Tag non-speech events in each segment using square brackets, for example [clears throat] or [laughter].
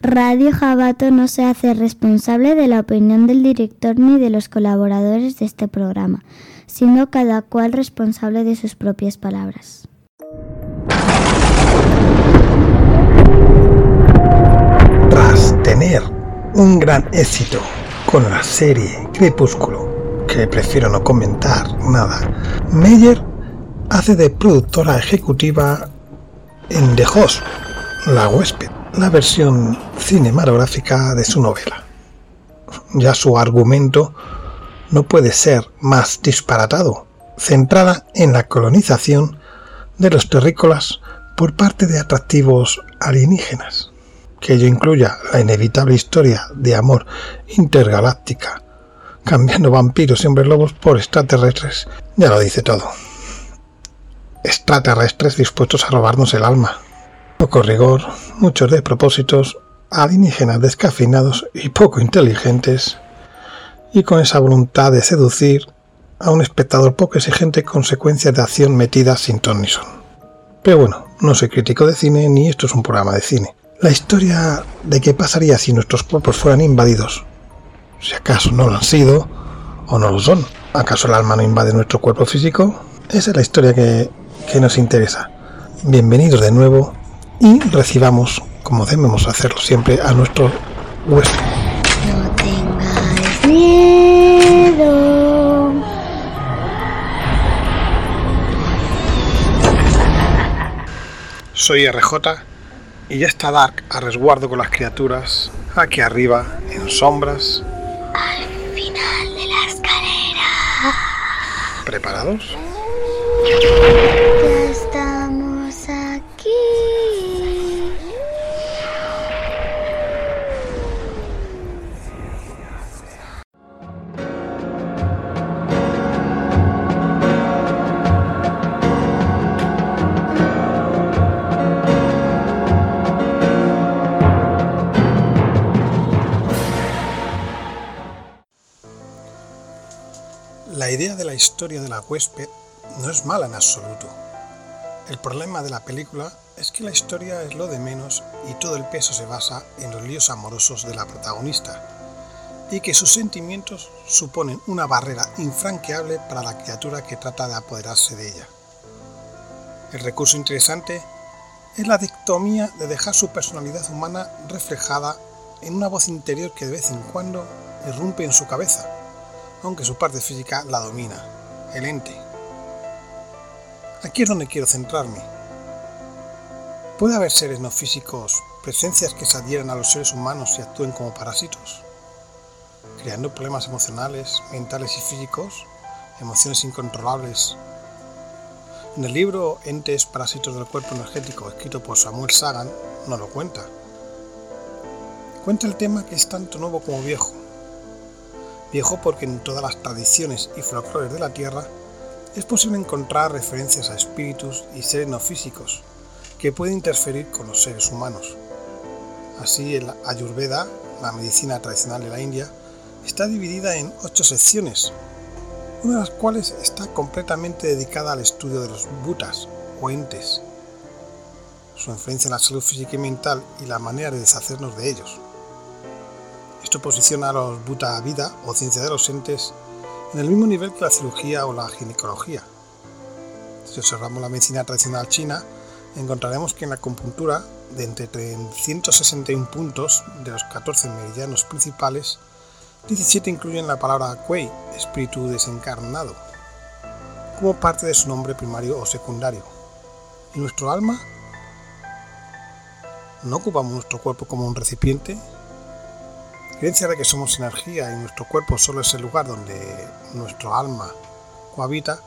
Radio Jabato no se hace responsable de la opinión del director ni de los colaboradores de este programa, siendo cada cual responsable de sus propias palabras. Tras tener un gran éxito con la serie Crepúsculo, que prefiero no comentar nada, Meyer hace de productora ejecutiva en The Host, La huésped, la versión cinematográfica de su novela. Ya su argumento no puede ser más disparatado, centrada en la colonización de los terrícolas por parte de atractivos alienígenas. Que ello incluya la inevitable historia de amor intergaláctica, cambiando vampiros y hombres lobos por extraterrestres, ya lo dice todo. Extraterrestres dispuestos a robarnos el alma, poco rigor, muchos despropósitos, alienígenas descafinados y poco inteligentes, y con esa voluntad de seducir a un espectador poco exigente consecuencias de acción metidas sin ton ni son. Pero bueno, no soy crítico de cine ni esto es un programa de cine. La historia de qué pasaría si nuestros cuerpos fueran invadidos, si acaso no lo han sido o no lo son, acaso el alma no invade nuestro cuerpo físico, esa es la historia que, que nos interesa. Bienvenidos de nuevo y recibamos, como debemos hacerlo siempre, a nuestro huésped. No tengáis miedo. Soy RJ y ya está Dark a resguardo con las criaturas aquí arriba, en sombras. Al final de la escalera. ¿Preparados? Ya estamos historia de la huésped no es mala en absoluto. El problema de la película es que la historia es lo de menos y todo el peso se basa en los líos amorosos de la protagonista y que sus sentimientos suponen una barrera infranqueable para la criatura que trata de apoderarse de ella. El recurso interesante es la dictomía de dejar su personalidad humana reflejada en una voz interior que de vez en cuando irrumpe en su cabeza, aunque su parte física la domina, el ente. Aquí es donde quiero centrarme. ¿Puede haber seres no físicos, presencias que se adhieran a los seres humanos y actúen como parásitos? Creando problemas emocionales, mentales y físicos, emociones incontrolables. En el libro Entes Parásitos del Cuerpo Energético, escrito por Samuel Sagan, no lo cuenta. Cuenta el tema que es tanto nuevo como viejo. Viejo porque en todas las tradiciones y folclores de la Tierra es posible encontrar referencias a espíritus y seres no físicos que pueden interferir con los seres humanos. Así, el Ayurveda, la medicina tradicional de la India, está dividida en ocho secciones, una de las cuales está completamente dedicada al estudio de los bhutas o entes, su influencia en la salud física y mental y la manera de deshacernos de ellos. Esto posiciona a los bhuta vida o ciencia de los entes en el mismo nivel que la cirugía o la ginecología. Si observamos la medicina tradicional china, encontraremos que en la acupuntura, de entre 161 puntos de los 14 meridianos principales, 17 incluyen la palabra Kuei, espíritu desencarnado, como parte de su nombre primario o secundario. ¿Y nuestro alma? ¿No ocupamos nuestro cuerpo como un recipiente? Creencia de que somos energía y nuestro cuerpo solo es el lugar donde nuestro alma cohabita,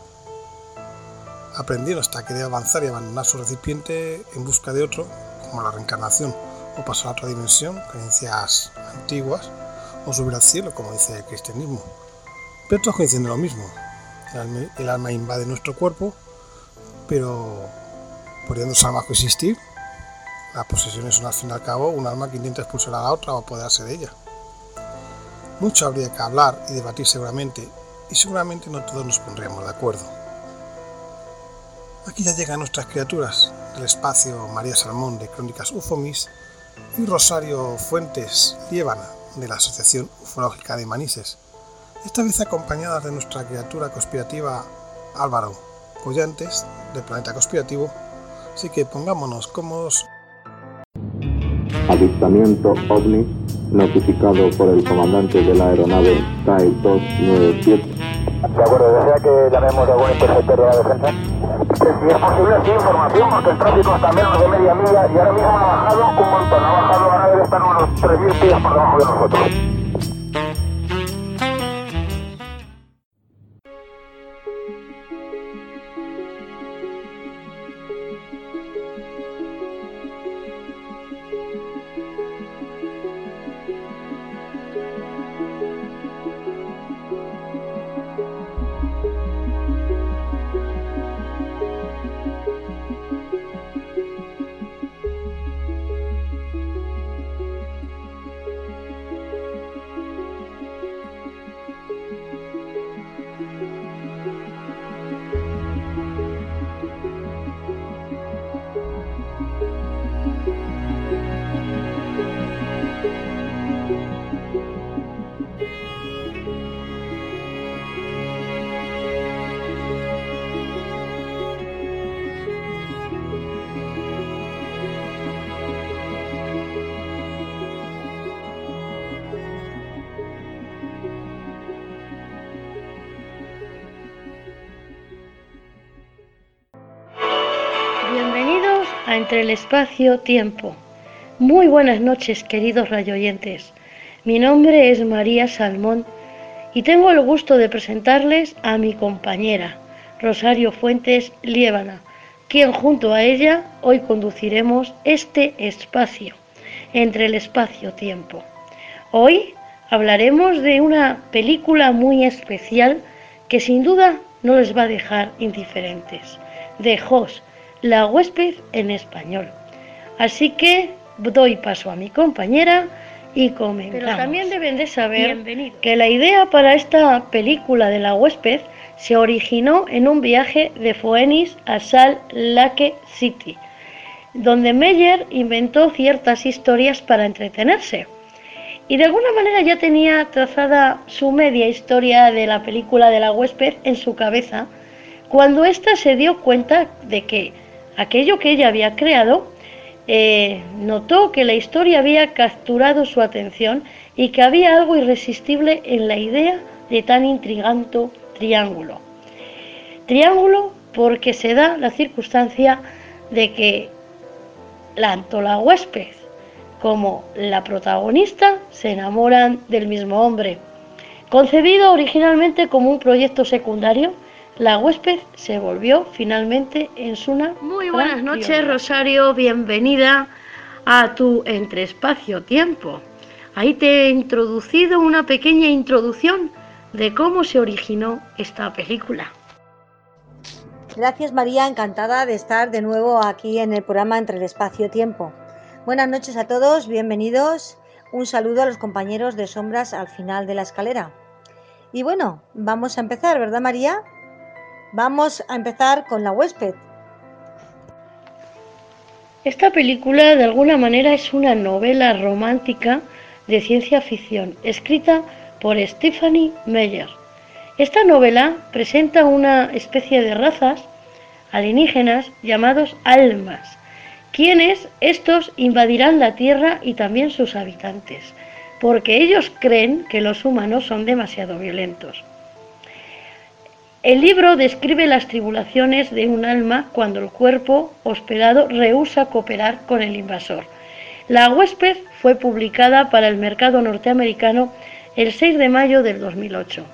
aprendieron hasta que debe avanzar y abandonar su recipiente en busca de otro, como la reencarnación, o pasar a otra dimensión, creencias antiguas, o subir al cielo, como dice el cristianismo. Pero todos coinciden en lo mismo. El alma, invade nuestro cuerpo, pero pudiendo ese alma coexistir, las posesiones son al fin y al cabo un alma que intenta expulsar a la otra o apoderarse de ella. Mucho habría que hablar y debatir seguramente, y seguramente no todos nos pondríamos de acuerdo. Aquí ya llegan nuestras criaturas del espacio María Salmón de Crónicas Ufomis y Rosario Fuentes Liébana de la Asociación Ufológica de Manises, esta vez acompañadas de nuestra criatura conspirativa Álvaro Pollantes del Planeta Conspirativo, así que pongámonos cómodos. Avistamiento OVNI notificado por el comandante de la aeronave TAE 297. De acuerdo, ¿desea que llamemos a algún interceptor de la defensa? Si es posible, sí, información, porque el tráfico está menos de media milla y ahora mismo ha bajado un montón, ha bajado, ahora debe estar unos 3.000 pies por debajo de nosotros. Entre el Espacio-Tiempo. Muy buenas noches, queridos rayoyentes. Mi nombre es María Salmón y tengo el gusto de presentarles a mi compañera, Rosario Fuentes Liébana, quien junto a ella hoy conduciremos este espacio, Entre el Espacio-Tiempo. Hoy hablaremos de una película muy especial que sin duda no les va a dejar indiferentes, de la huésped en español. Así que doy paso a mi compañera y comenzamos. Pero también deben de saber que la idea para esta película de la huésped se originó en un viaje de Phoenix a Salt Lake City, donde Meyer inventó ciertas historias para entretenerse. Y de alguna manera ya tenía trazada su media historia de la película de la huésped en su cabeza, cuando ésta se dio cuenta de que aquello que ella había creado eh, notó que la historia había capturado su atención y que había algo irresistible en la idea de tan intrigante triángulo. Triángulo porque se da la circunstancia de que tanto la huésped como la protagonista se enamoran del mismo hombre. Concebido originalmente como un proyecto secundario, la huésped se volvió finalmente en Suna. Muy buenas noches, Rosario. Bienvenida a tu Entre Espacio Tiempo. Ahí te he introducido una pequeña introducción de cómo se originó esta película. Gracias María, encantada de estar de nuevo aquí en el programa Entre el Espacio Tiempo. Buenas noches a todos, bienvenidos. Un saludo a los compañeros de sombras al final de la escalera. Y bueno, vamos a empezar, ¿verdad María? Vamos a empezar con la huésped. Esta película de alguna manera es una novela romántica de ciencia ficción, escrita por Stephanie Meyer. Esta novela presenta una especie de razas alienígenas llamados almas, quienes estos invadirán la Tierra y también sus habitantes, porque ellos creen que los humanos son demasiado violentos. El libro describe las tribulaciones de un alma cuando el cuerpo hospedado rehúsa cooperar con el invasor. La huésped fue publicada para el mercado norteamericano el 6 de mayo del 2008.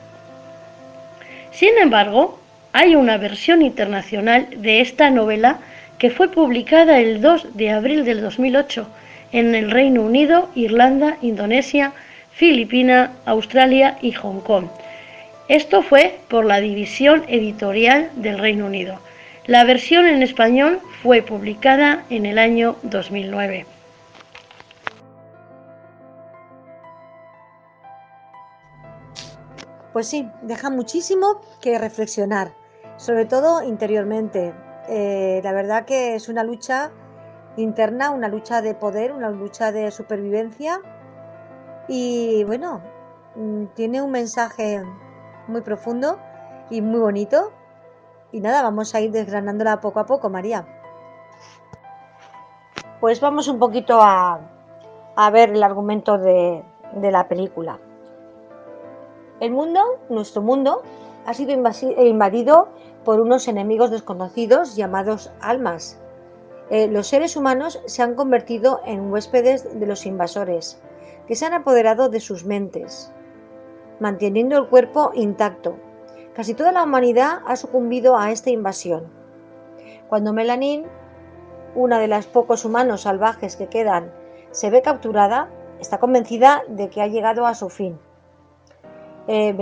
Sin embargo, hay una versión internacional de esta novela que fue publicada el 2 de abril del 2008 en el Reino Unido, Irlanda, Indonesia, Filipinas, Australia y Hong Kong esto fue por la división editorial del Reino Unido. La versión en español fue publicada en el año 2009. Pues sí, deja muchísimo que reflexionar, sobre todo interiormente. Eh, la verdad que es una lucha interna, una lucha de poder, una lucha de supervivencia. Y bueno, mm, tiene un mensaje muy profundo y muy bonito. Y nada, vamos a ir desgranándola poco a poco, María. Pues vamos un poquito a, a ver el argumento de, de la película. El mundo, nuestro mundo, ha sido invadido por unos enemigos desconocidos llamados almas. Eh, los seres humanos se han convertido en huéspedes de los invasores, que se han apoderado de sus mentes, manteniendo el cuerpo intacto. Casi toda la humanidad ha sucumbido a esta invasión. Cuando Melanin, una de los pocos humanos salvajes que quedan, se ve capturada, está convencida de que ha llegado a su fin. Eh,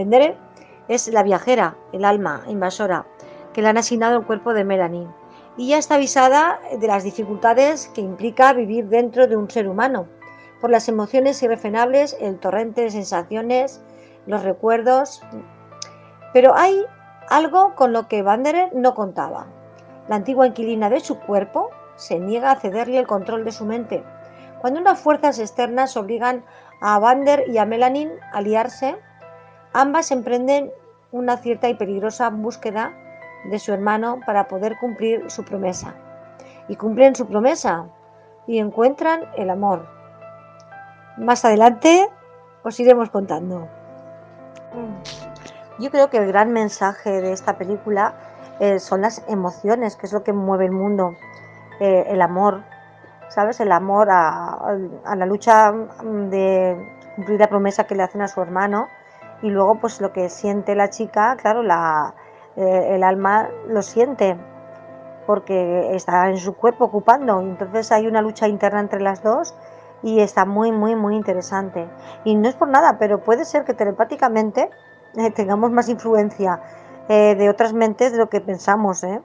es la viajera, el alma invasora, que le han asignado el cuerpo de Melanie. Y ya está avisada de las dificultades que implica vivir dentro de un ser humano, por las emociones irrefrenables, el torrente de sensaciones, los recuerdos. Pero hay algo con lo que Vanderer no contaba. La antigua inquilina de su cuerpo se niega a cederle el control de su mente. Cuando unas fuerzas externas obligan a Vander y a Melanin a aliarse, Ambas emprenden una cierta y peligrosa búsqueda de su hermano para poder cumplir su promesa. Y cumplen su promesa y encuentran el amor. Más adelante os iremos contando. Yo creo que el gran mensaje de esta película eh, son las emociones, que es lo que mueve el mundo. Eh, el amor, ¿sabes? El amor a, la lucha de cumplir la promesa que le hacen a su hermano y luego pues lo que siente la chica, claro, la, eh, el alma lo siente porque está en su cuerpo ocupando, entonces hay una lucha interna entre las dos y está muy, muy, muy interesante. Y no es por nada, pero puede ser que telepáticamente eh, tengamos más influencia eh, de otras mentes de lo que pensamos. ¿eh?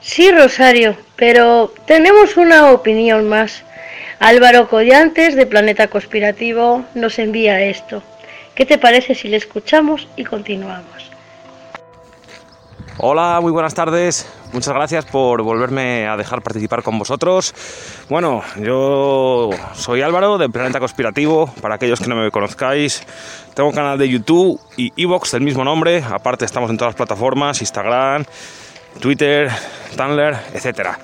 Sí, Rosario, pero tenemos una opinión más. Álvaro Collantes de Planeta Conspirativo nos envía esto. ¿Qué te parece si le escuchamos y continuamos? Hola, muy buenas tardes. Muchas gracias por volverme a dejar participar con vosotros. Bueno, yo soy Álvaro de Planeta Conspirativo. Para aquellos que no me conozcáis, tengo un canal de YouTube y Evox del mismo nombre. Aparte, estamos en todas las plataformas: Instagram, Twitter, Tumblr, etcétera.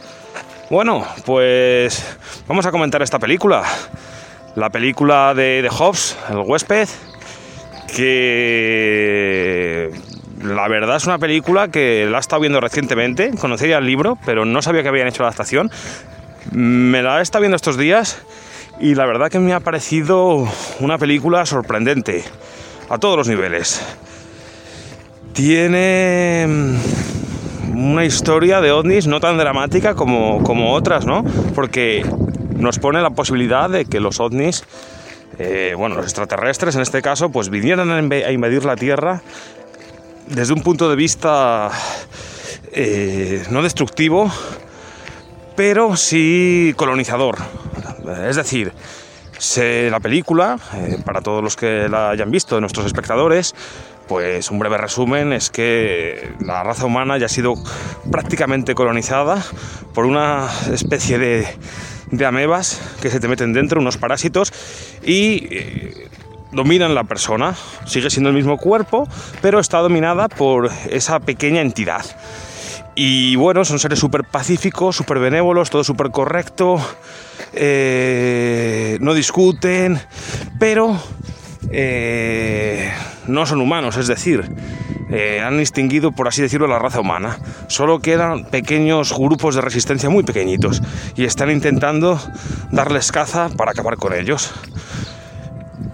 Bueno, pues vamos a comentar esta película. La película de, The Hobbs, El huésped, que la verdad es una película que la he estado viendo recientemente, conocía el libro, pero no sabía que habían hecho la adaptación. Me la he estado viendo estos días y la verdad que me ha parecido una película sorprendente a todos los niveles. Tiene una historia de ovnis no tan dramática como, como otras, ¿no? Porque nos pone la posibilidad de que los ovnis, eh, bueno, los extraterrestres en este caso, pues vinieran a invadir la Tierra desde un punto de vista eh, no destructivo, pero sí colonizador. Es decir, la película, eh, para todos los que la hayan visto, nuestros espectadores, pues un breve resumen es que la raza humana ya ha sido prácticamente colonizada por una especie de, amebas que se te meten dentro, unos parásitos, y eh, dominan la persona. Sigue siendo el mismo cuerpo, pero está dominada por esa pequeña entidad. Y bueno, son seres súper pacíficos, súper benévolos, todo súper correcto, eh, no discuten, pero eh, no son humanos, es decir, eh, han extinguido, por así decirlo, la raza humana. Solo quedan pequeños grupos de resistencia muy pequeñitos y están intentando darles caza para acabar con ellos.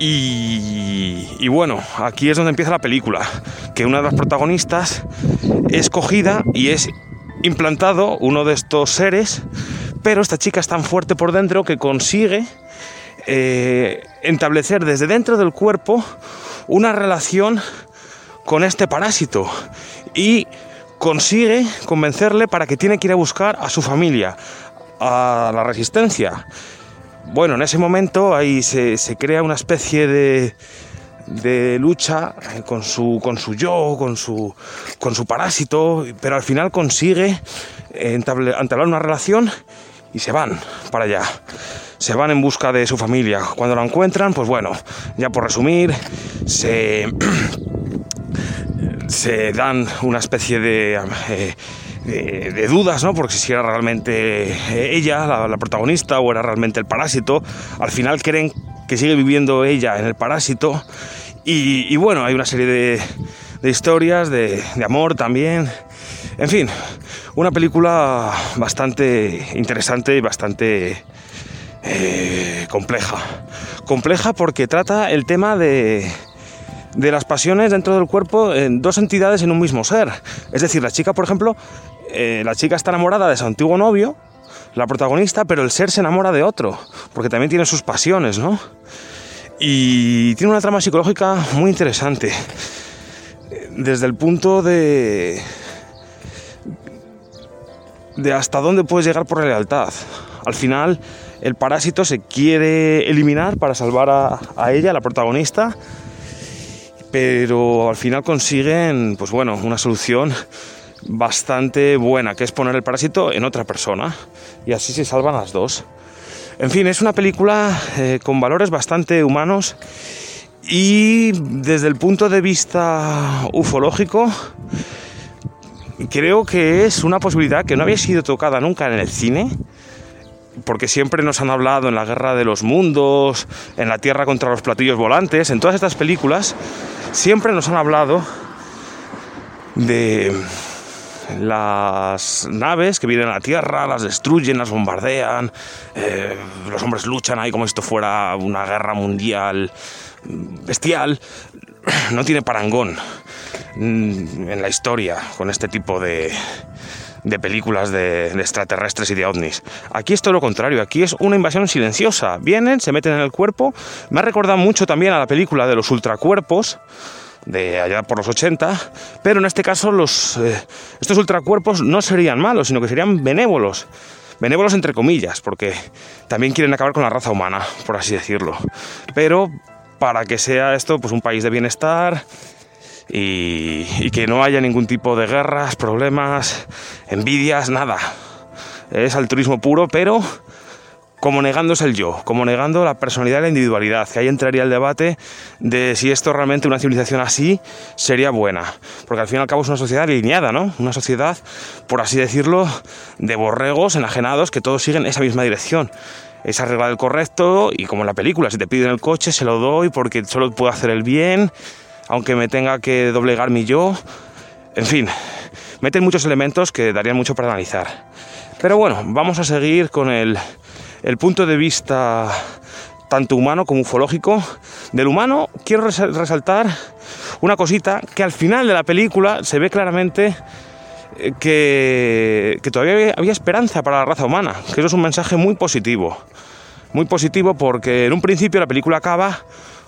Y, bueno, aquí es donde empieza la película, que una de las protagonistas es cogida y es implantado uno de estos seres, pero esta chica es tan fuerte por dentro que consigue eh, establecer desde dentro del cuerpo una relación con este parásito y consigue convencerle para que tiene que ir a buscar a su familia, a la resistencia. Bueno, en ese momento ahí se, crea una especie de, de lucha eh, con su, con su yo, con su, con su parásito, pero al final consigue entablar una relación y se van para allá. Se van en busca de su familia. Cuando la encuentran, pues bueno, ya por resumir, se, [clears throat] se dan una especie de, eh, de, dudas, ¿no? Porque si era realmente ella, la, protagonista, o era realmente el parásito. Al final creen que sigue viviendo ella en el parásito. Y, bueno, hay una serie de, historias, de, de amor también. En fin, una película bastante interesante y bastante eh, compleja. Compleja porque trata el tema de, de las pasiones dentro del cuerpo en dos entidades en un mismo ser. Es decir, la chica, por ejemplo, eh, la chica está enamorada de su antiguo novio, la protagonista, pero el ser se enamora de otro, porque también tiene sus pasiones, ¿no? Y tiene una trama psicológica muy interesante. Desde el punto de, de hasta dónde puedes llegar por la lealtad. Al final, el parásito se quiere eliminar para salvar a, ella, la protagonista, pero al final consiguen, pues bueno, una solución bastante buena, que es poner el parásito en otra persona, y así se salvan las dos. En fin, es una película eh, con valores bastante humanos y desde el punto de vista ufológico, creo que es una posibilidad que no había sido tocada nunca en el cine, porque siempre nos han hablado en la guerra de los mundos, en la tierra contra los platillos volantes, en todas estas películas, siempre nos han hablado de las naves que vienen a la Tierra, las destruyen, las bombardean, eh, los hombres luchan ahí como si esto fuera una guerra mundial bestial, [clears throat] no tiene parangón. Mm, en la historia con este tipo de, de películas de, extraterrestres y de ovnis. Aquí es todo lo contrario, aquí es una invasión silenciosa. Vienen, se meten en el cuerpo. Me ha recordado mucho también a la película de los ultracuerpos de allá por los 80, pero en este caso los, eh, estos ultracuerpos no serían malos, sino que serían benévolos. Benévolos entre comillas, porque también quieren acabar con la raza humana, por así decirlo. Pero para que sea esto pues un país de bienestar y, que no haya ningún tipo de guerras, problemas, envidias, nada. Es altruismo puro, pero como negándose el yo, como negando la personalidad y la individualidad, que ahí entraría el debate de si esto realmente una civilización así sería buena, porque al fin y al cabo es una sociedad alineada, ¿no? Una sociedad, por así decirlo, de borregos enajenados que todos siguen esa misma dirección. Es arreglar el correcto y como en la película, si te piden el coche se lo doy porque solo puedo hacer el bien aunque me tenga que doblegar mi yo. En fin, meten muchos elementos que darían mucho para analizar. Pero bueno, vamos a seguir con el, el punto de vista tanto humano como ufológico. Del humano quiero resaltar una cosita que al final de la película se ve claramente eh, que, que, todavía había esperanza para la raza humana, que eso es un mensaje muy positivo. Muy positivo porque en un principio la película acaba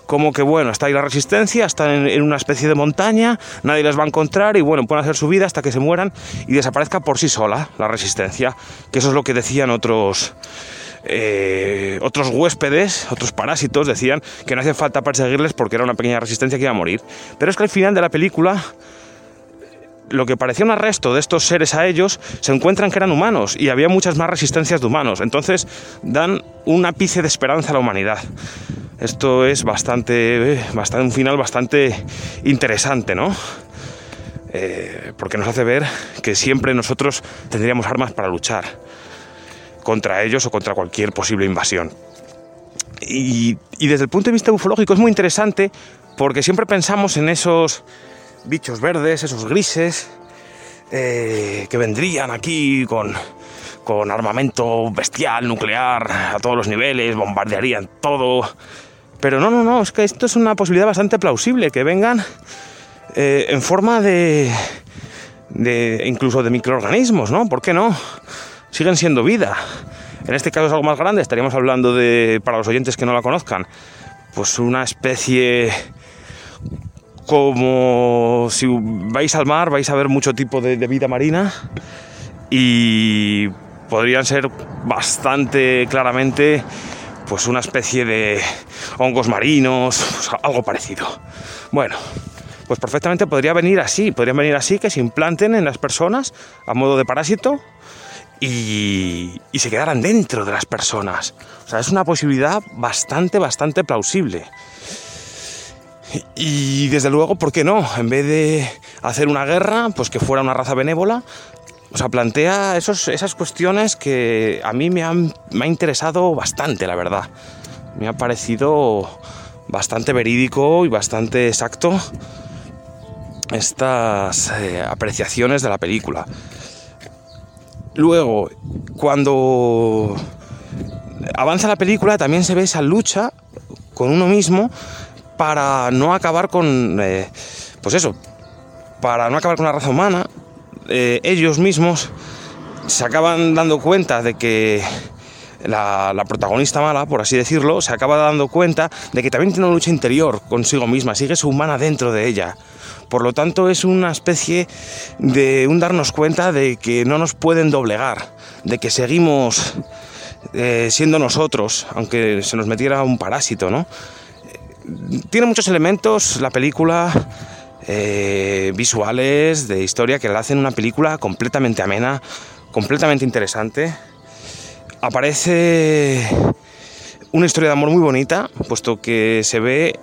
como que bueno, está ahí la resistencia, están en, una especie de montaña, nadie les va a encontrar y bueno, pueden hacer su vida hasta que se mueran y desaparezca por sí sola la resistencia, que eso es lo que decían otros... Eh, otros huéspedes, otros parásitos decían que no hacía falta perseguirles porque era una pequeña resistencia que iba a morir. Pero es que al final de la película lo que parecía un arresto de estos seres a ellos, se encuentran que eran humanos y había muchas más resistencias de humanos. Entonces dan un ápice de esperanza a la humanidad. Esto es bastante, bastante un final bastante interesante, ¿no? Eh, porque nos hace ver que siempre nosotros tendríamos armas para luchar contra ellos o contra cualquier posible invasión. Y, desde el punto de vista ufológico es muy interesante porque siempre pensamos en esos bichos verdes, esos grises, eh, que vendrían aquí con, con armamento bestial, nuclear, a todos los niveles, bombardearían todo. Pero no, no, no, es que esto es una posibilidad bastante plausible, que vengan eh, en forma de, de, incluso de microorganismos, ¿no? ¿Por qué no? Siguen siendo vida. En este caso es algo más grande, estaríamos hablando de, para los oyentes que no la conozcan, pues una especie como si vais al mar, vais a ver mucho tipo de, vida marina y podrían ser bastante claramente pues una especie de hongos marinos, pues algo parecido. Bueno, pues perfectamente podría venir así, podrían venir así, que se implanten en las personas a modo de parásito y, se quedaran dentro de las personas. O sea, es una posibilidad bastante, bastante plausible. Y desde luego, ¿por qué no? En vez de hacer una guerra, pues que fuera una raza benévola. O sea, plantea esos, esas cuestiones que a mí me, han, me ha interesado bastante, la verdad. Me ha parecido bastante verídico y bastante exacto estas eh, apreciaciones de la película. Luego, cuando avanza la película, también se ve esa lucha con uno mismo para no acabar con, eh, pues eso, para no acabar con la raza humana, eh, ellos mismos se acaban dando cuenta de que la, protagonista mala, por así decirlo, se acaba dando cuenta de que también tiene una lucha interior consigo misma, sigue su humana dentro de ella. Por lo tanto, es una especie de un darnos cuenta de que no nos pueden doblegar, de que seguimos eh, siendo nosotros, aunque se nos metiera un parásito, ¿no? Tiene muchos elementos la película eh, visuales, de historia, que la hacen una película completamente amena, completamente interesante. Aparece una historia de amor muy bonita, puesto que se ve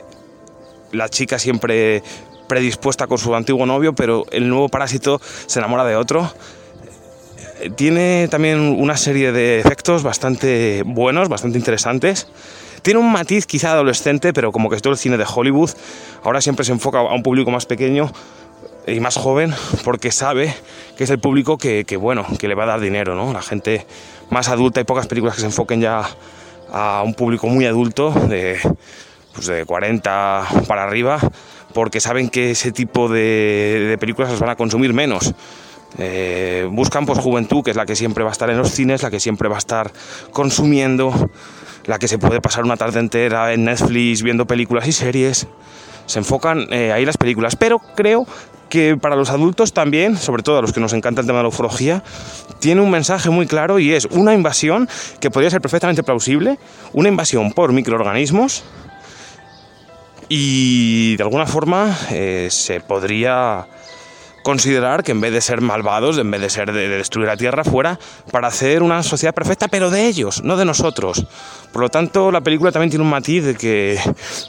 la chica siempre predispuesta con su antiguo novio, pero el nuevo parásito se enamora de otro. Tiene también una serie de efectos bastante buenos, bastante interesantes. Tiene un matiz quizá adolescente, pero como que todo el cine de Hollywood, ahora siempre se enfoca a un público más pequeño y más joven, porque sabe que es el público que, bueno, que le va a dar dinero, ¿no? La gente más adulta, hay pocas películas que se enfoquen ya a un público muy adulto, de, pues de 40 para arriba, porque saben que ese tipo de, películas las van a consumir menos. Eh, buscan pues juventud, que es la que siempre va a estar en los cines, la que siempre va a estar consumiendo, la que se puede pasar una tarde entera en Netflix viendo películas y series. Se enfocan eh, ahí las películas, pero creo que para los adultos también, sobre todo a los que nos encanta el tema de la ufología, tiene un mensaje muy claro y es una invasión que podría ser perfectamente plausible, una invasión por microorganismos y de alguna forma eh, se podría considerar que en vez de ser malvados, en vez de ser de, destruir la Tierra, fuera para hacer una sociedad perfecta, pero de ellos, no de nosotros. Por lo tanto, la película también tiene un matiz de que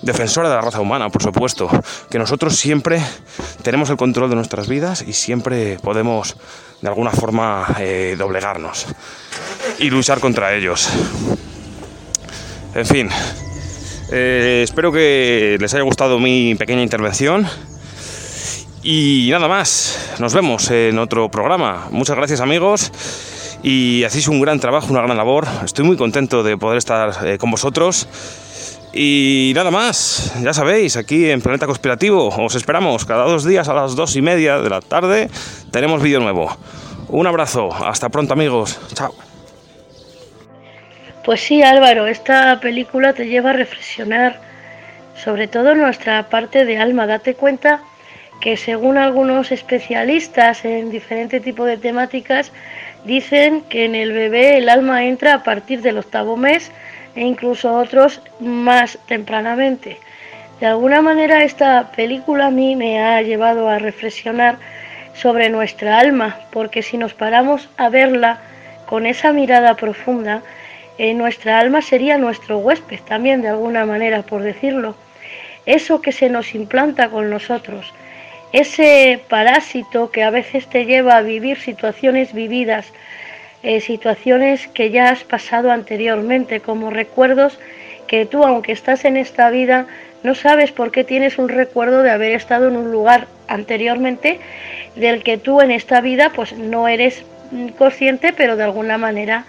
defensora de la raza humana, por supuesto, que nosotros siempre tenemos el control de nuestras vidas y siempre podemos de alguna forma eh, doblegarnos y luchar contra ellos. En fin, eh, espero que les haya gustado mi pequeña intervención. Y nada más, nos vemos en otro programa. Muchas gracias amigos y hacéis un gran trabajo, una gran labor. Estoy muy contento de poder estar eh, con vosotros. Y nada más, ya sabéis, aquí en Planeta Conspirativo os esperamos cada dos días a las dos y media de la tarde. Tenemos vídeo nuevo. Un abrazo, hasta pronto amigos, chao. Pues sí Álvaro, esta película te lleva a reflexionar sobre todo nuestra parte de alma. Date cuenta que según algunos especialistas en diferentes tipos de temáticas, dicen que en el bebé el alma entra a partir del octavo mes e incluso otros más tempranamente. De alguna manera esta película a mí me ha llevado a reflexionar sobre nuestra alma, porque si nos paramos a verla con esa mirada profunda, eh, nuestra alma sería nuestro huésped también de alguna manera, por decirlo. Eso que se nos implanta con nosotros, ese parásito que a veces te lleva a vivir situaciones vividas, eh, situaciones que ya has pasado anteriormente, como recuerdos que tú, aunque estás en esta vida, no sabes por qué tienes un recuerdo de haber estado en un lugar anteriormente del que tú en esta vida pues no eres consciente, pero de alguna manera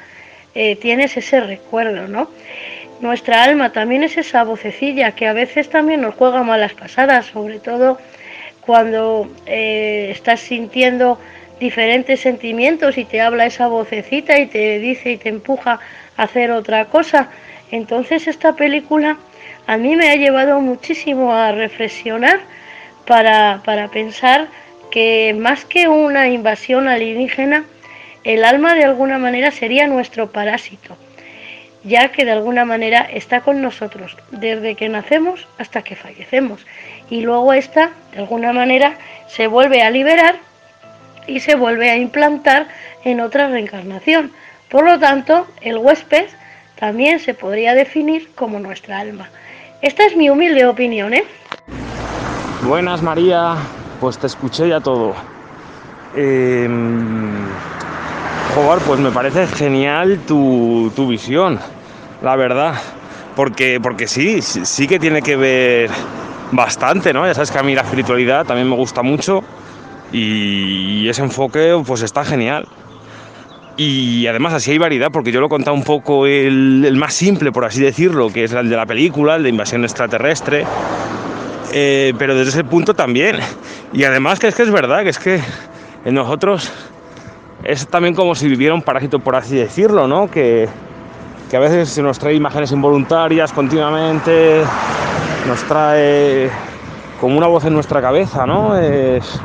eh, tienes ese recuerdo, ¿no? Nuestra alma también es esa vocecilla que a veces también nos juega malas pasadas, sobre todo cuando eh, estás sintiendo diferentes sentimientos y te habla esa vocecita y te dice y te empuja a hacer otra cosa. Entonces esta película a mí me ha llevado muchísimo a reflexionar para, para pensar que más que una invasión alienígena, el alma de alguna manera sería nuestro parásito. Ya que de alguna manera está con nosotros desde que nacemos hasta que fallecemos. Y luego esta, de alguna manera, se vuelve a liberar y se vuelve a implantar en otra reencarnación. Por lo tanto, el huésped también se podría definir como nuestra alma. Esta es mi humilde opinión, ¿eh? Buenas María, pues te escuché ya todo. Eh, pues me parece genial tu, tu, visión, la verdad. Porque, porque sí, sí que tiene que ver bastante, ¿no? Ya sabes que a mí la espiritualidad también me gusta mucho y ese enfoque pues está genial. Y además así hay variedad, porque yo lo he contado un poco el, el, más simple, por así decirlo, que es el de la película, el de invasión extraterrestre, eh, pero desde ese punto también. Y además que es que es verdad, que es que en nosotros es también como si viviera un parásito, por así decirlo, ¿no? Que, que a veces se nos trae imágenes involuntarias continuamente, nos trae como una voz en nuestra cabeza, ¿no? Es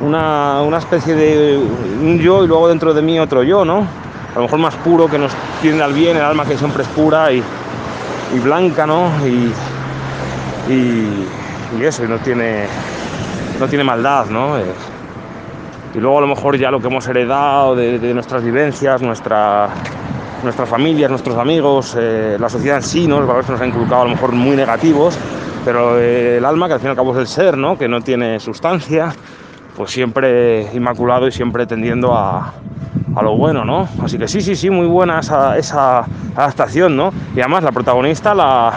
una, una especie de un yo y luego dentro de mí otro yo, ¿no? A lo mejor más puro que nos tiende al bien, el alma que siempre es pura y, blanca, ¿no? Y, y, eso, y no tiene, no tiene maldad, ¿no? Y luego a lo mejor ya lo que hemos heredado de, de nuestras vivencias, nuestra, nuestras familias, nuestros amigos, eh, la sociedad en sí, ¿no? los valores que nos ha inculcado a lo mejor muy negativos, pero eh, el alma, que al fin y al cabo es el ser, ¿no? que no tiene sustancia, pues siempre inmaculado y siempre tendiendo a, a lo bueno, ¿no? Así que sí, sí, sí, muy buena esa, esa adaptación, ¿no? Y además la protagonista, la,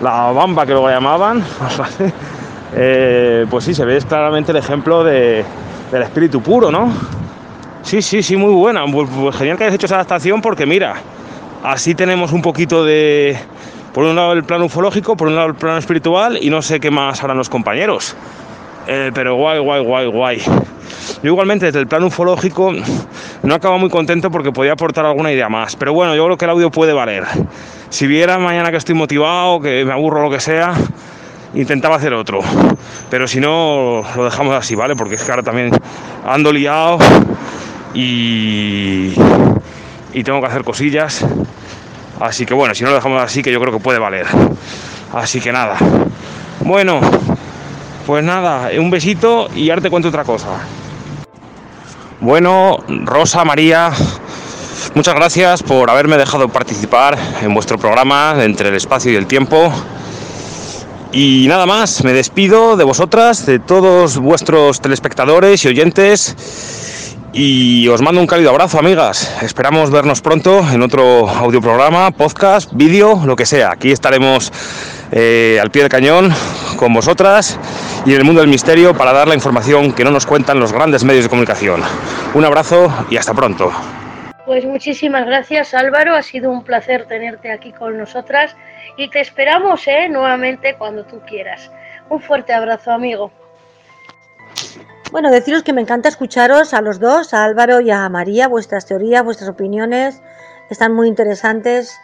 la bamba que lo llamaban, [laughs] eh, pues sí, se ve claramente el ejemplo de, del espíritu puro, ¿no? Sí, sí, sí, muy buena. Pues, genial que hayas hecho esa adaptación porque mira, así tenemos un poquito de, por un lado el plano ufológico, por un lado el plano espiritual y no sé qué más harán los compañeros. Eh, pero guay, guay, guay, guay. Yo igualmente desde el plano ufológico no acabo muy contento porque podía aportar alguna idea más. Pero bueno, yo creo que el audio puede valer. Si viera mañana que estoy motivado, que me aburro lo que sea, intentaba hacer otro. Pero si no, lo dejamos así, ¿vale? Porque es que ahora también ando liado y, y tengo que hacer cosillas. Así que bueno, si no lo dejamos así, que yo creo que puede valer. Así que nada. Bueno, pues nada, un besito y ahora te cuento otra cosa. Bueno, Rosa, María, muchas gracias por haberme dejado participar en vuestro programa Entre el Espacio y el Tiempo. Y nada más, me despido de vosotras, de todos vuestros telespectadores y oyentes. Y os mando un cálido abrazo, amigas. Esperamos vernos pronto en otro audioprograma, podcast, vídeo, lo que sea. Aquí estaremos eh, al pie del cañón con vosotras y en el mundo del misterio para dar la información que no nos cuentan los grandes medios de comunicación. Un abrazo y hasta pronto. Pues muchísimas gracias Álvaro, ha sido un placer tenerte aquí con nosotras y te esperamos ¿eh? nuevamente cuando tú quieras. Un fuerte abrazo amigo. Bueno, deciros que me encanta escucharos a los dos, a Álvaro y a María, vuestras teorías, vuestras opiniones, están muy interesantes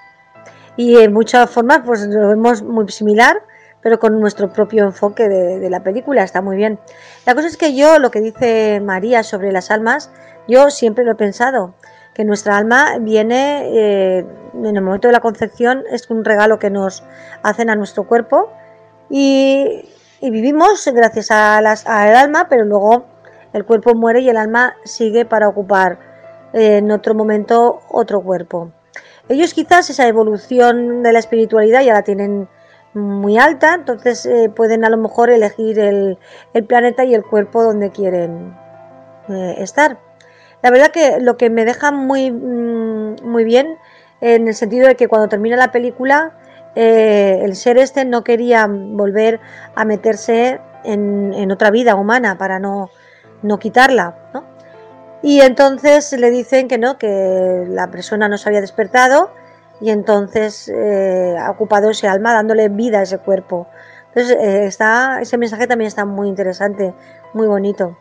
y en muchas formas pues lo vemos muy similar, pero con nuestro propio enfoque de, de, la película, está muy bien. La cosa es que yo, lo que dice María sobre las almas, yo siempre lo he pensado, que nuestra alma viene eh, en el momento de la concepción, es un regalo que nos hacen a nuestro cuerpo y, vivimos gracias a las, al alma, pero luego el cuerpo muere y el alma sigue para ocupar eh, en otro momento otro cuerpo. Ellos quizás esa evolución de la espiritualidad ya la tienen muy alta, entonces eh, pueden a lo mejor elegir el, planeta y el cuerpo donde quieren estar. La verdad que lo que me deja muy, mm, muy bien en el sentido de que cuando termina la película eh, el ser este no quería volver a meterse en, en otra vida humana para no, no quitarla, ¿no? Y entonces le dicen que no, que la persona no se había despertado y entonces eh, ha ocupado ese alma dándole vida a ese cuerpo. Entonces eh, está, ese mensaje también está muy interesante, muy bonito.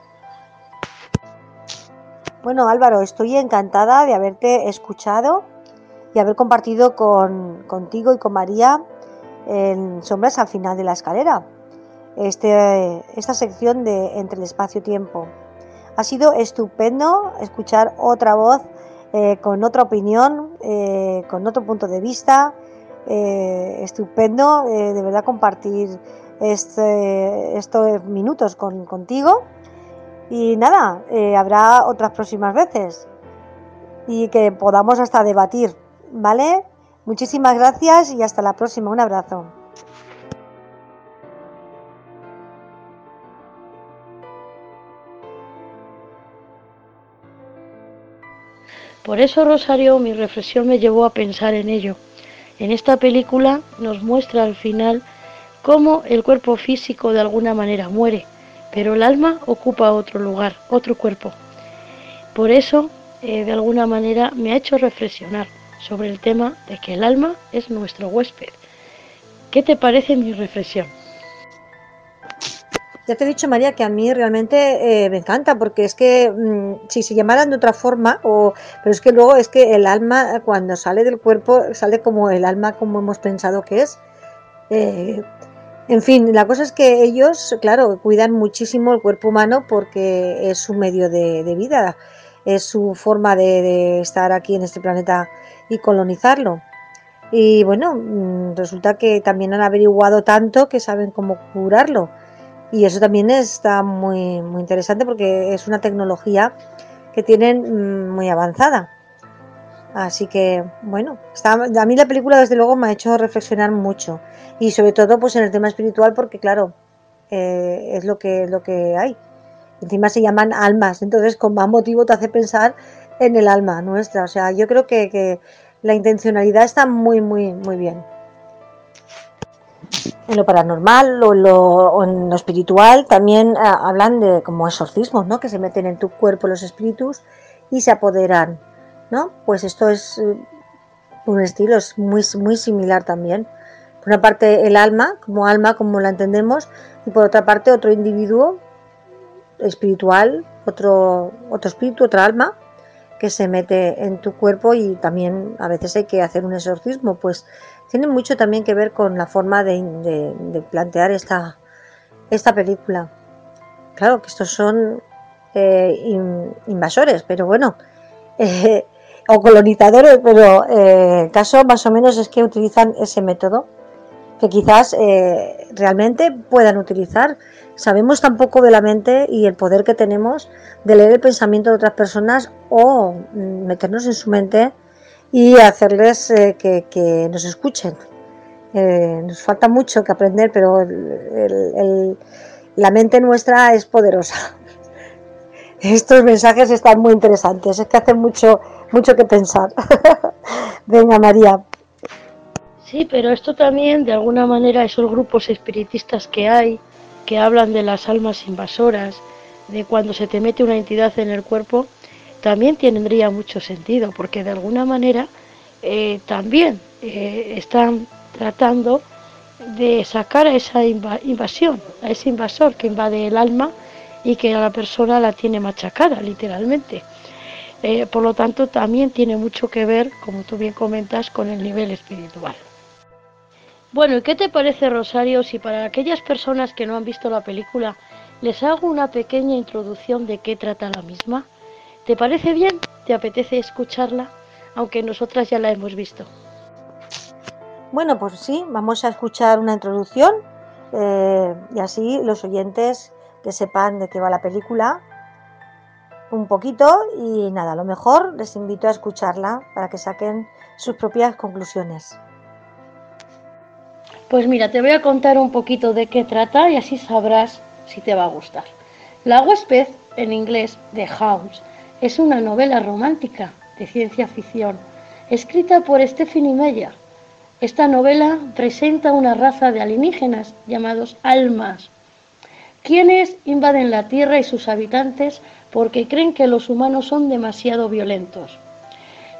Bueno Álvaro, estoy encantada de haberte escuchado y haber compartido con, contigo y con María en Sombras al final de la escalera, este, esta sección de Entre el espacio-tiempo. Ha sido estupendo escuchar otra voz eh, con otra opinión, eh, con otro punto de vista. estupendo, de verdad, compartir este, estos minutos con, contigo. Y nada, habrá otras próximas veces y que podamos hasta debatir, ¿vale? Muchísimas gracias y hasta la próxima. Un abrazo. Por eso, Rosario, mi reflexión me llevó a pensar en ello. En esta película nos muestra al final cómo el cuerpo físico de alguna manera muere, pero el alma ocupa otro lugar, otro cuerpo. Por eso, eh, de alguna manera, me ha hecho reflexionar sobre el tema de que el alma es nuestro huésped. ¿Qué te parece mi reflexión? Ya te he dicho, María, que a mí realmente eh, me encanta, porque es que mm, si se llamaran de otra forma, o, pero es que luego es que el alma, cuando sale del cuerpo, sale como el alma, como hemos pensado que es. Eh, en fin, la cosa es que ellos, claro, cuidan muchísimo el cuerpo humano porque es su medio de, vida, es su forma de estar aquí en este planeta y colonizarlo. Y bueno, mm, resulta que también han averiguado tanto que saben cómo curarlo. Y eso también está muy, muy interesante porque es una tecnología que tienen mm, muy avanzada. Así que, bueno, a mí la película desde luego me ha hecho reflexionar mucho. Y sobre todo pues en el tema espiritual porque claro, eh, es lo que, lo que hay. Encima se llaman almas, entonces con más motivo te hace pensar en el alma nuestra. O sea, yo creo que, la intencionalidad está muy, muy, muy bien. En lo paranormal o, en lo espiritual también ah, hablan de como exorcismos, ¿no? Que se meten en tu cuerpo los espíritus y se apoderan, ¿no? Pues esto es eh, un estilo es muy, muy similar también. Por una parte el alma, como alma, como la entendemos, y por otra parte otro individuo espiritual, otro, otro espíritu, otra alma, que se mete en tu cuerpo y también a veces hay que hacer un exorcismo, pues tiene mucho también que ver con la forma de, plantear esta, esta película. Claro que estos son eh, invasores, pero bueno, [laughs] eh, o colonizadores, pero eh, el caso más o menos es que utilizan ese método que quizás realmente puedan utilizar Sabemos tampoco de la mente y el poder que tenemos de leer el pensamiento de otras personas o mm, meternos en su mente y hacerles eh, que, nos escuchen. Eh, nos falta mucho que aprender, pero la mente nuestra es poderosa. [laughs] Estos mensajes están muy interesantes, es que hacen mucho, mucho que pensar. [laughs] Venga, María. Sí, pero esto también, de alguna manera, esos grupos espiritistas que hay, que hablan de las almas invasoras, de cuando se te mete una entidad en el cuerpo, también tendría mucho sentido, porque de alguna manera eh, también eh, están tratando de sacar a esa invasión, a ese invasor que invade el alma y que a la persona la tiene machacada, literalmente. Eh, por lo tanto, también tiene mucho que ver, como tú bien comentas, con el nivel espiritual. Bueno, ¿y qué te parece, Rosario, si para aquellas personas que no han visto la película les hago una pequeña introducción de qué trata la misma? ¿Te parece bien? ¿Te apetece escucharla? Aunque nosotras ya la hemos visto. Bueno, pues sí, vamos a escuchar una introducción eh, y así los oyentes que sepan de qué va la película un poquito y nada, a lo mejor les invito a escucharla para que saquen sus propias conclusiones. Pues mira, te voy a contar un poquito de qué trata y así sabrás si te va a gustar. La huésped, en inglés, The House, es una novela romántica de ciencia ficción, escrita por Stephanie Meyer. Esta novela presenta una raza de alienígenas llamados almas, quienes invaden la Tierra y sus habitantes porque creen que los humanos son demasiado violentos.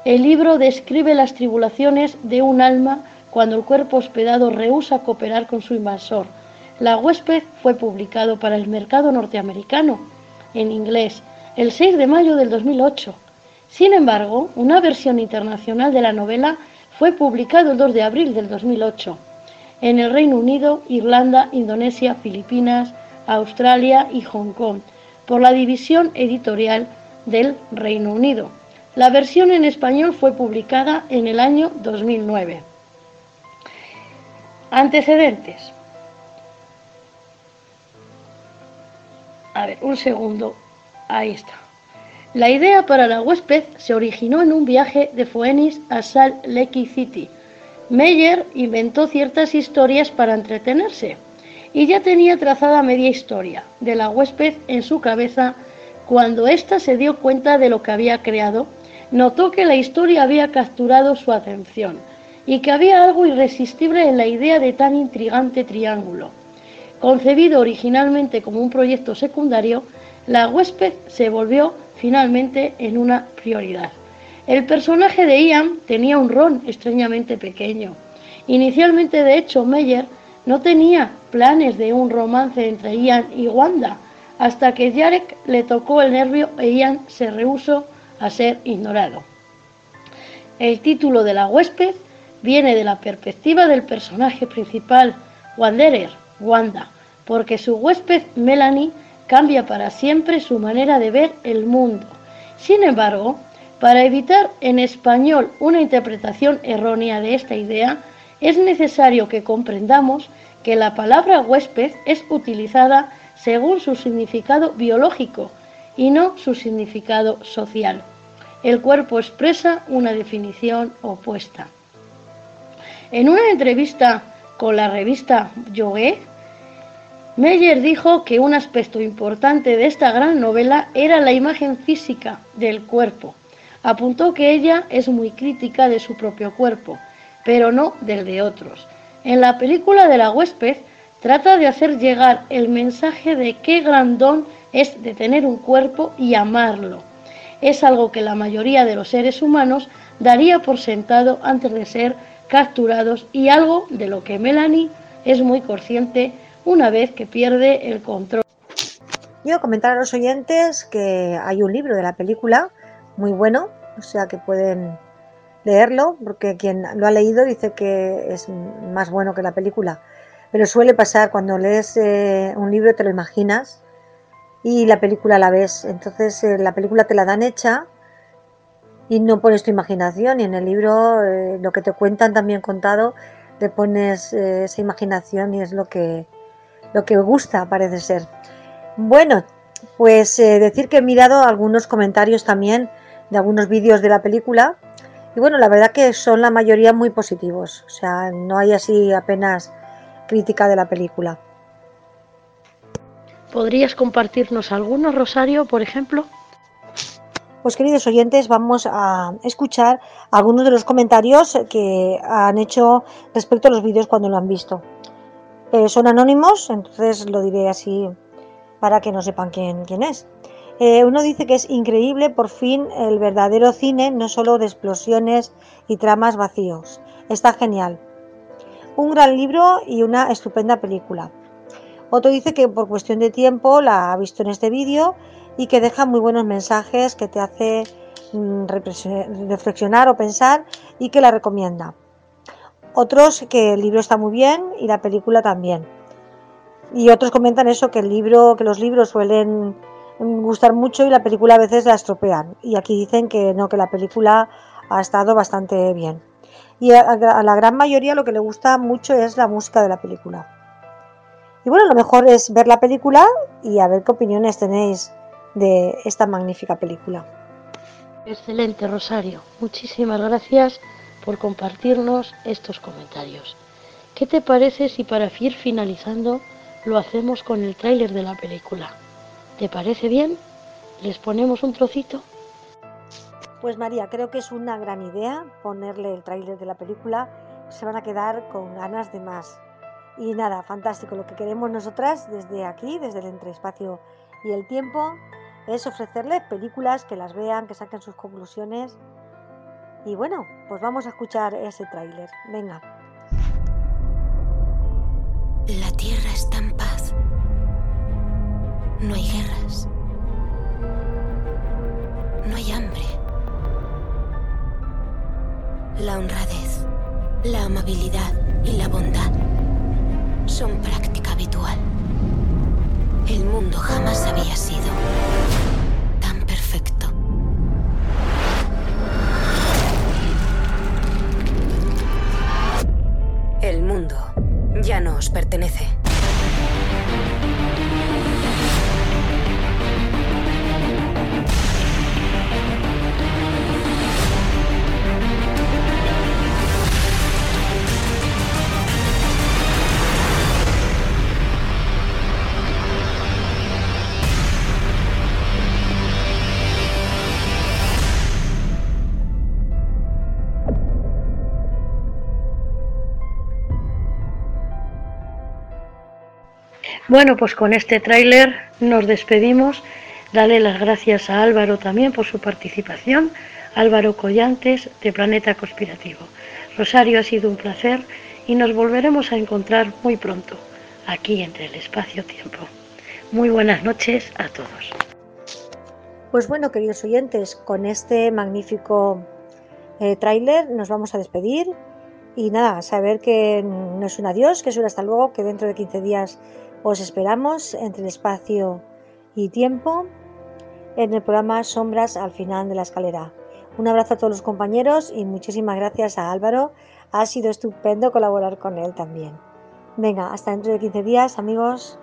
El libro describe las tribulaciones de un alma cuando el cuerpo hospedado rehúsa cooperar con su invasor. La huésped fue publicado para el mercado norteamericano en inglés el 6 de mayo del 2008. Sin embargo, una versión internacional de la novela fue publicada el 2 de abril del 2008 en el Reino Unido, Irlanda, Indonesia, Filipinas, Australia y Hong Kong por la división editorial del Reino Unido. La versión en español fue publicada en el año 2009. Antecedentes. A ver, un segundo. Ahí está. La idea para la huésped se originó en un viaje de Phoenix a Salt Lake City. Meyer inventó ciertas historias para entretenerse y ya tenía trazada media historia de la huésped en su cabeza cuando ésta se dio cuenta de lo que había creado. Notó que la historia había capturado su atención y que había algo irresistible en la idea de tan intrigante triángulo. Concebido originalmente como un proyecto secundario, la huésped se volvió finalmente en una prioridad. El personaje de Ian tenía un ron extrañamente pequeño. Inicialmente, de hecho, Meyer no tenía planes de un romance entre Ian y Wanda, hasta que Jarek le tocó el nervio e Ian se rehusó a ser ignorado. El título de la huésped viene de la perspectiva del personaje principal, Wanderer, Wanda, porque su huésped Melanie cambia para siempre su manera de ver el mundo. Sin embargo, para evitar en español una interpretación errónea de esta idea, es necesario que comprendamos que la palabra huésped es utilizada según su significado biológico y no su significado social. El cuerpo expresa una definición opuesta. En una entrevista con la revista Yogué, Meyer dijo que un aspecto importante de esta gran novela era la imagen física del cuerpo. Apuntó que ella es muy crítica de su propio cuerpo, pero no del de otros. En la película de la huésped trata de hacer llegar el mensaje de qué grandón es de tener un cuerpo y amarlo. Es algo que la mayoría de los seres humanos daría por sentado antes de ser capturados y algo de lo que Melanie es muy consciente una vez que pierde el control. Yo comentar a los oyentes que hay un libro de la película muy bueno, o sea que pueden leerlo, porque quien lo ha leído dice que es más bueno que la película. Pero suele pasar cuando lees eh, un libro te lo imaginas y la película la ves. Entonces eh, la película te la dan hecha y no pones tu imaginación y en el libro eh, lo que te cuentan también contado le pones esa imaginación y es lo que lo que gusta, parece ser. Bueno, pues eh, decir que he mirado algunos comentarios también de algunos vídeos de la película y bueno, la verdad que son la mayoría muy positivos, o sea, no hay así apenas crítica de la película. ¿Podrías compartirnos algunos, Rosario, por ejemplo? Pues queridos oyentes, vamos a escuchar algunos de los comentarios que han hecho respecto a los vídeos cuando lo han visto. Eh, son anónimos, entonces lo diré así para que no sepan quién, quién es. Eh, uno dice que es increíble por fin el verdadero cine, no solo de explosiones y tramas vacíos. Está genial. Un gran libro y una estupenda película. Otro dice que por cuestión de tiempo la ha visto en este vídeo y que deja muy buenos mensajes que te hace mm, reflexionar o pensar y que la recomienda. Otros que el libro está muy bien y la película también. Y otros comentan eso, que el libro, que los libros suelen gustar mucho y la película a veces la estropean. Y aquí dicen que no, que la película ha estado bastante bien. Y a, la gran mayoría lo que le gusta mucho es la música de la película. Y bueno, lo mejor es ver la película y a ver qué opiniones tenéis de esta magnífica película. Excelente, Rosario. Muchísimas gracias por compartirnos estos comentarios. ¿Qué te parece si para ir finalizando lo hacemos con el tráiler de la película? ¿Te parece bien? ¿Les ponemos un trocito? Pues María, creo que es una gran idea ponerle el tráiler de la película. Se van a quedar con ganas de más. Y nada, fantástico. Lo que queremos nosotras desde aquí, desde el entreespacio y el tiempo, es ofrecerles películas que las vean, que saquen sus conclusiones y bueno, pues vamos a escuchar ese tráiler. Venga. La Tierra está en paz. No hay guerras. No hay hambre. La honradez, la amabilidad y la bondad son práctica habitual. El mundo jamás había sido tan perfecto. El mundo ya no os pertenece. Bueno, pues con este tráiler nos despedimos. Dale las gracias a Álvaro también por su participación. Álvaro Collantes de Planeta Conspirativo. Rosario, ha sido un placer y nos volveremos a encontrar muy pronto aquí entre el espacio-tiempo. Muy buenas noches a todos. Pues bueno, queridos oyentes, con este magnífico eh, tráiler nos vamos a despedir y nada, saber que no es un adiós, que es un hasta luego, que dentro de 15 días os esperamos entre el espacio y tiempo en el programa Sombras al final de la escalera. Un abrazo a todos los compañeros y muchísimas gracias a Álvaro. Ha sido estupendo colaborar con él también. Venga, hasta dentro de 15 días, amigos.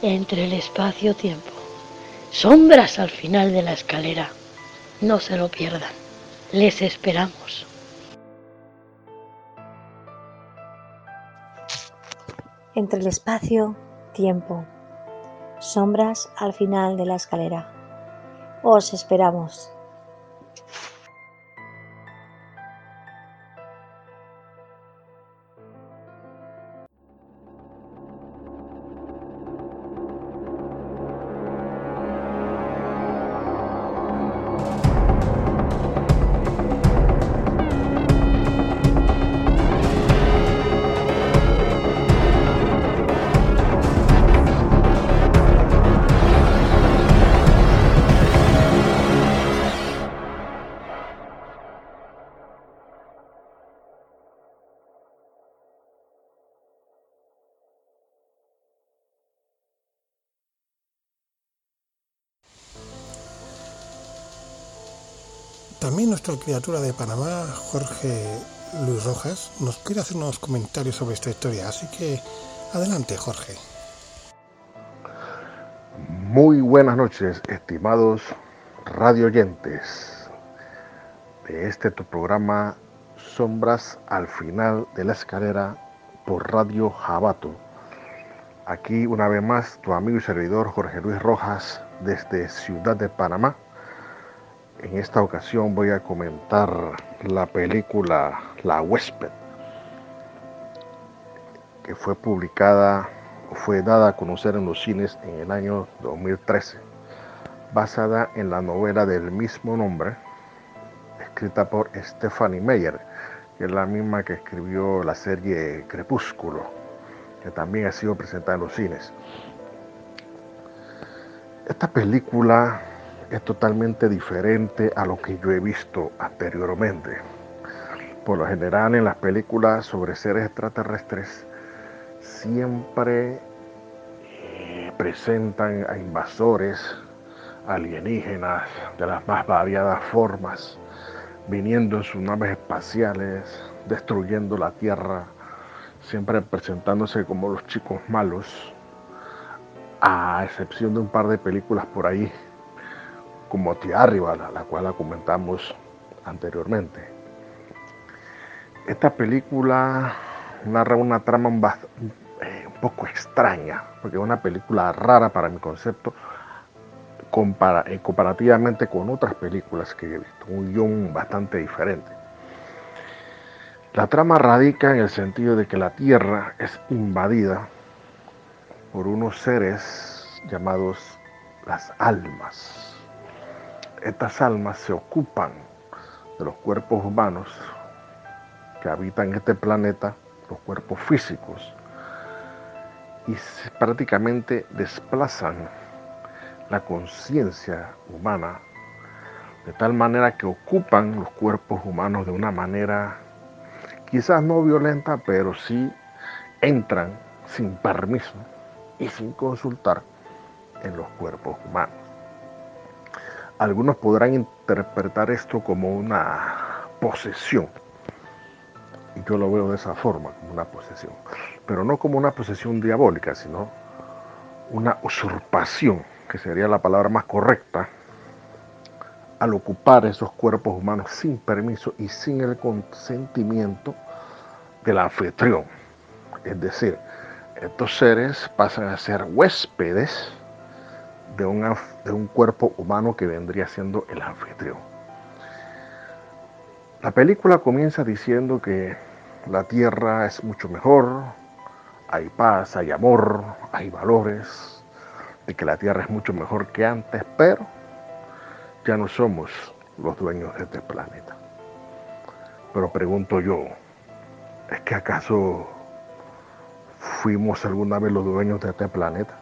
Entre el espacio-tiempo. Sombras al final de la escalera. No se lo pierdan. Les esperamos. Entre el espacio, tiempo, sombras al final de la escalera. Os esperamos. Criatura de Panamá, Jorge Luis Rojas, nos quiere hacer unos comentarios sobre esta historia, así que adelante Jorge. Muy buenas noches, estimados radioyentes de este tu programa Sombras al final de la escalera por Radio Jabato. Aquí una vez más tu amigo y servidor Jorge Luis Rojas desde Ciudad de Panamá en esta ocasión voy a comentar la película La huésped, que fue publicada, fue dada a conocer en los cines en el año 2013, basada en la novela del mismo nombre, escrita por Stephanie Meyer, que es la misma que escribió la serie Crepúsculo, que también ha sido presentada en los cines. Esta película es totalmente diferente a lo que yo he visto anteriormente. Por lo general en las películas sobre seres extraterrestres siempre eh, presentan a invasores alienígenas de las más variadas formas, viniendo en sus naves espaciales, destruyendo la Tierra, siempre presentándose como los chicos malos, a excepción de un par de películas por ahí como Tía Arriba, la cual la comentamos anteriormente. Esta película narra una trama un, eh, poco extraña, porque es una película rara para mi concepto, eh, comparativamente con otras películas que he visto, un guion bastante diferente. La trama radica en el sentido de que la Tierra es invadida por unos seres llamados las almas estas almas se ocupan de los cuerpos humanos que habitan este planeta, los cuerpos físicos, y prácticamente desplazan la conciencia humana de tal manera que ocupan los cuerpos humanos de una manera quizás no violenta, pero sí entran sin permiso y sin consultar en los cuerpos humanos. Algunos podrán interpretar esto como una posesión. Y yo lo veo de esa forma, como una posesión. Pero no como una posesión diabólica, sino una usurpación, que sería la palabra más correcta, al ocupar esos cuerpos humanos sin permiso y sin el consentimiento del anfitrión. Es decir, estos seres pasan a ser huéspedes de un, de un cuerpo humano que vendría siendo el anfitrión. La película comienza diciendo que la tierra es mucho mejor, hay paz, hay amor, hay valores, de que la tierra es mucho mejor que antes, pero ya no somos los dueños de este planeta. Pero pregunto yo, ¿es que acaso fuimos alguna vez los dueños de este planeta?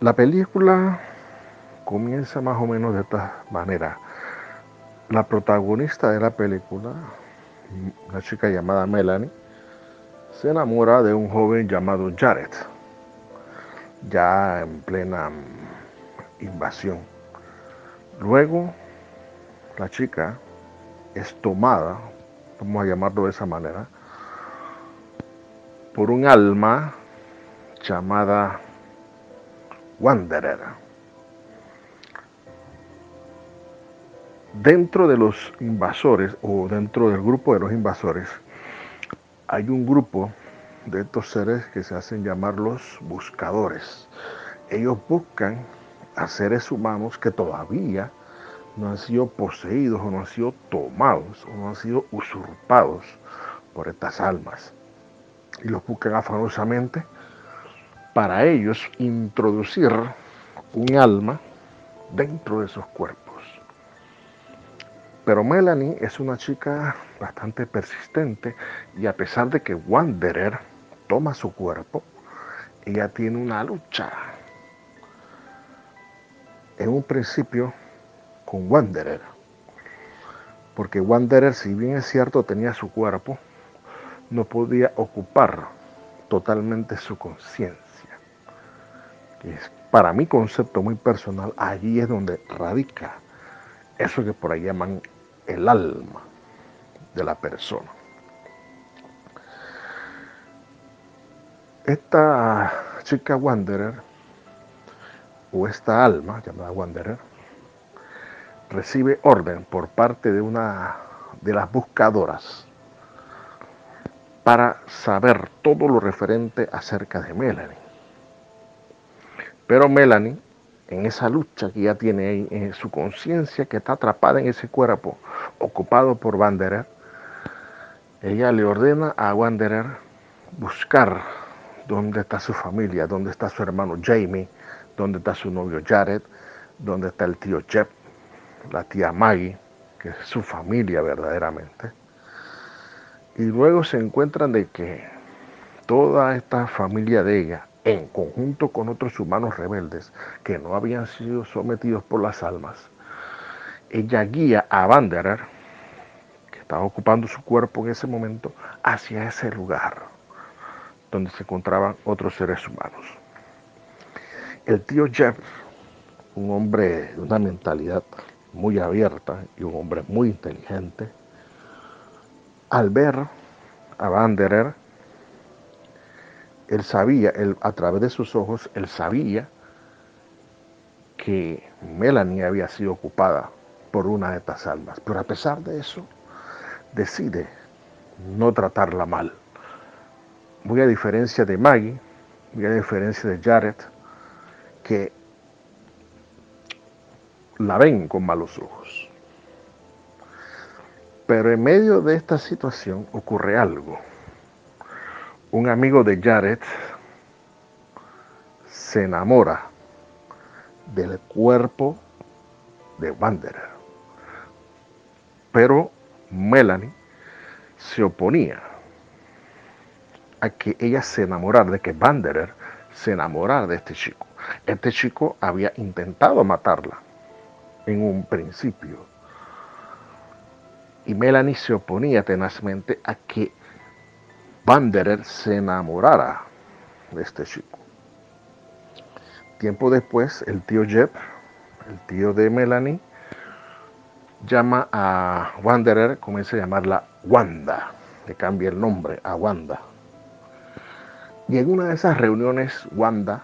La película comienza más o menos de esta manera. La protagonista de la película, una chica llamada Melanie, se enamora de un joven llamado Jared, ya en plena invasión. Luego, la chica es tomada, vamos a llamarlo de esa manera, por un alma llamada Wanderer. Dentro de los invasores o dentro del grupo de los invasores hay un grupo de estos seres que se hacen llamar los buscadores. Ellos buscan a seres humanos que todavía no han sido poseídos o no han sido tomados o no han sido usurpados por estas almas. Y los buscan afanosamente para ellos introducir un alma dentro de esos cuerpos. Pero Melanie es una chica bastante persistente y a pesar de que Wanderer toma su cuerpo, ella tiene una lucha en un principio con Wanderer. Porque Wanderer, si bien es cierto, tenía su cuerpo, no podía ocupar totalmente su conciencia. Es para mi concepto muy personal, allí es donde radica eso que por ahí llaman el alma de la persona. Esta chica Wanderer o esta alma llamada Wanderer recibe orden por parte de una de las buscadoras para saber todo lo referente acerca de Melanie. Pero Melanie, en esa lucha que ya tiene en su conciencia que está atrapada en ese cuerpo ocupado por Wanderer, ella le ordena a Wanderer buscar dónde está su familia, dónde está su hermano Jamie, dónde está su novio Jared, dónde está el tío Jeff, la tía Maggie, que es su familia verdaderamente. Y luego se encuentran de que toda esta familia de ella, en conjunto con otros humanos rebeldes que no habían sido sometidos por las almas, ella guía a Wanderer, que estaba ocupando su cuerpo en ese momento, hacia ese lugar donde se encontraban otros seres humanos. El tío Jeff, un hombre de una mentalidad muy abierta y un hombre muy inteligente, al ver a Wanderer, él sabía, él, a través de sus ojos, él sabía que Melanie había sido ocupada por una de estas almas. Pero a pesar de eso, decide no tratarla mal. Muy a diferencia de Maggie, muy a diferencia de Jared, que la ven con malos ojos. Pero en medio de esta situación ocurre algo. Un amigo de Jared se enamora del cuerpo de Wanderer. Pero Melanie se oponía a que ella se enamorara, de que Wanderer se enamorara de este chico. Este chico había intentado matarla en un principio. Y Melanie se oponía tenazmente a que Wanderer se enamorara de este chico. Tiempo después, el tío Jeb, el tío de Melanie, llama a Wanderer, comienza a llamarla Wanda, le cambia el nombre a Wanda. Y en una de esas reuniones, Wanda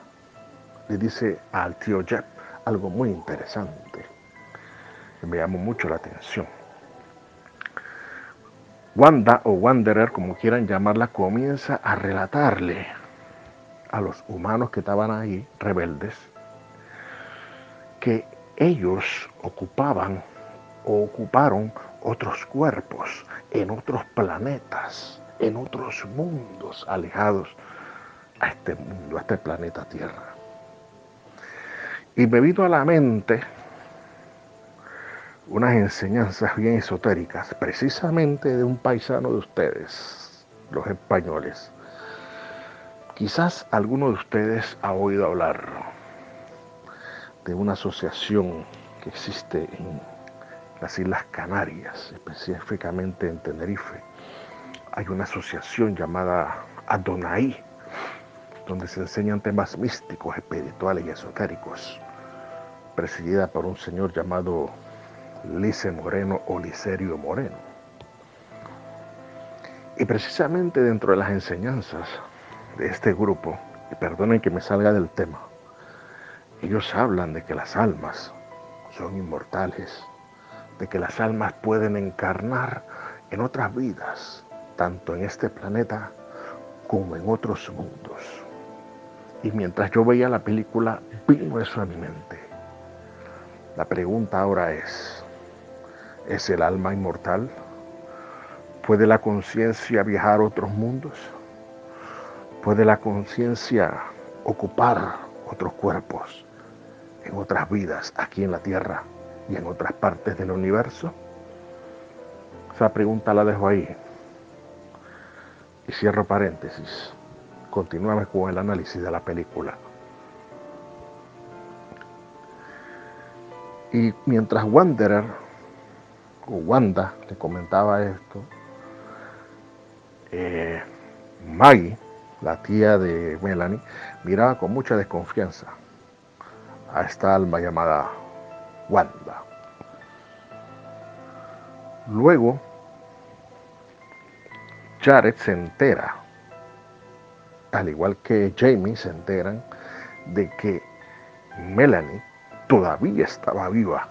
le dice al tío Jeff algo muy interesante que me llamó mucho la atención. Wanda o Wanderer, como quieran llamarla, comienza a relatarle a los humanos que estaban ahí, rebeldes, que ellos ocupaban o ocuparon otros cuerpos en otros planetas, en otros mundos alejados a este mundo, a este planeta Tierra. Y me vino a la mente unas enseñanzas bien esotéricas, precisamente de un paisano de ustedes, los españoles. Quizás alguno de ustedes ha oído hablar de una asociación que existe en las Islas Canarias, específicamente en Tenerife. Hay una asociación llamada Adonai, donde se enseñan temas místicos, espirituales y esotéricos, presidida por un señor llamado Lice Moreno o Licerio Moreno. Y precisamente dentro de las enseñanzas de este grupo, y perdonen que me salga del tema, ellos hablan de que las almas son inmortales, de que las almas pueden encarnar en otras vidas, tanto en este planeta como en otros mundos. Y mientras yo veía la película, vino eso a mi mente. La pregunta ahora es, ¿es el alma inmortal? ¿Puede la conciencia viajar a otros mundos? ¿Puede la conciencia ocupar otros cuerpos en otras vidas aquí en la Tierra y en otras partes del universo? Esa pregunta la dejo ahí. Y cierro paréntesis. Continuamos con el análisis de la película. Y mientras Wanderer Wanda le comentaba esto, eh, Maggie, la tía de Melanie, miraba con mucha desconfianza a esta alma llamada Wanda. Luego, Jared se entera al igual que Jamie, se enteran de que Melanie todavía estaba viva,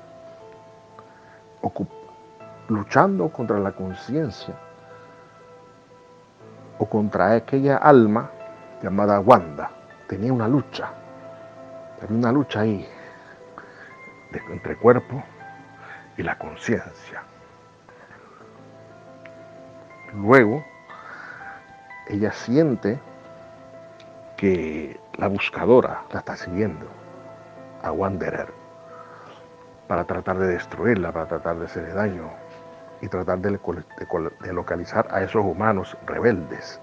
luchando contra la conciencia o contra aquella alma llamada Wanda. Tenía una lucha, había una lucha ahí entre cuerpo y la conciencia. Luego, ella siente que la buscadora la está siguiendo a Wanderer para tratar de destruirla, para tratar de hacerle daño y tratar de, localizar a esos humanos rebeldes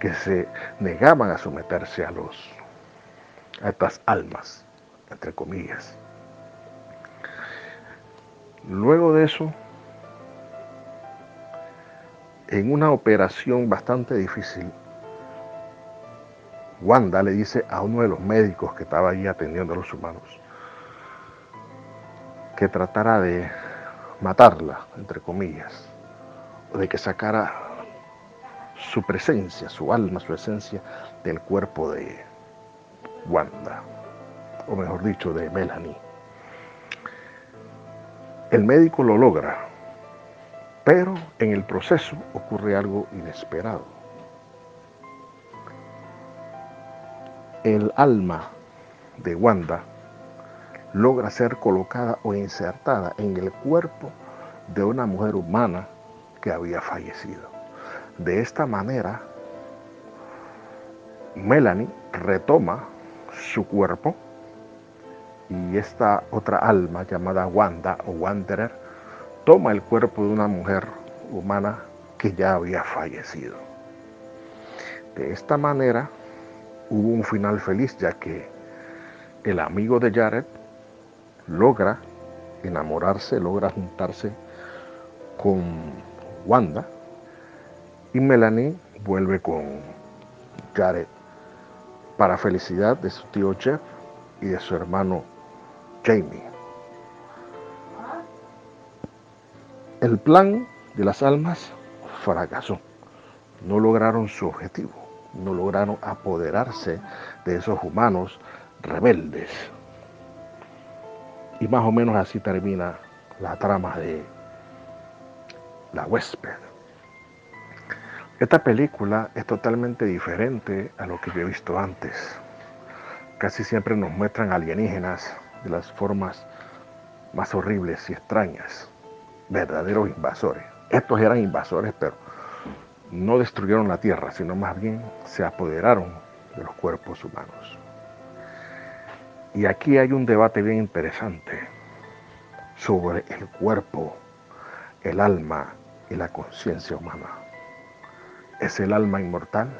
que se negaban a someterse a los a estas almas, entre comillas. Luego de eso, en una operación bastante difícil, Wanda le dice a uno de los médicos que estaba ahí atendiendo a los humanos que tratara de matarla, entre comillas, o de que sacara su presencia, su alma, su esencia del cuerpo de Wanda, o mejor dicho, de Melanie. El médico lo logra, pero en el proceso ocurre algo inesperado. el alma de Wanda logra ser colocada o insertada en el cuerpo de una mujer humana que había fallecido. De esta manera, Melanie retoma su cuerpo y esta otra alma llamada Wanda o Wanderer toma el cuerpo de una mujer humana que ya había fallecido. De esta manera, hubo un final feliz ya que el amigo de Jared logra enamorarse, logra juntarse con Wanda y Melanie vuelve con Jared para felicidad de su tío Jeff y de su hermano Jamie. El plan de las almas fracasó. No lograron su objetivo, no lograron apoderarse de esos humanos rebeldes. Y más o menos así termina la trama de La huésped. Esta película es totalmente diferente a lo que yo he visto antes. Casi siempre nos muestran alienígenas de las formas más horribles y extrañas, verdaderos invasores. Estos eran invasores, pero no destruyeron la tierra, sino más bien se apoderaron de los cuerpos humanos. Y aquí hay un debate bien interesante sobre el cuerpo, el alma y la conciencia humana. ¿Es el alma inmortal?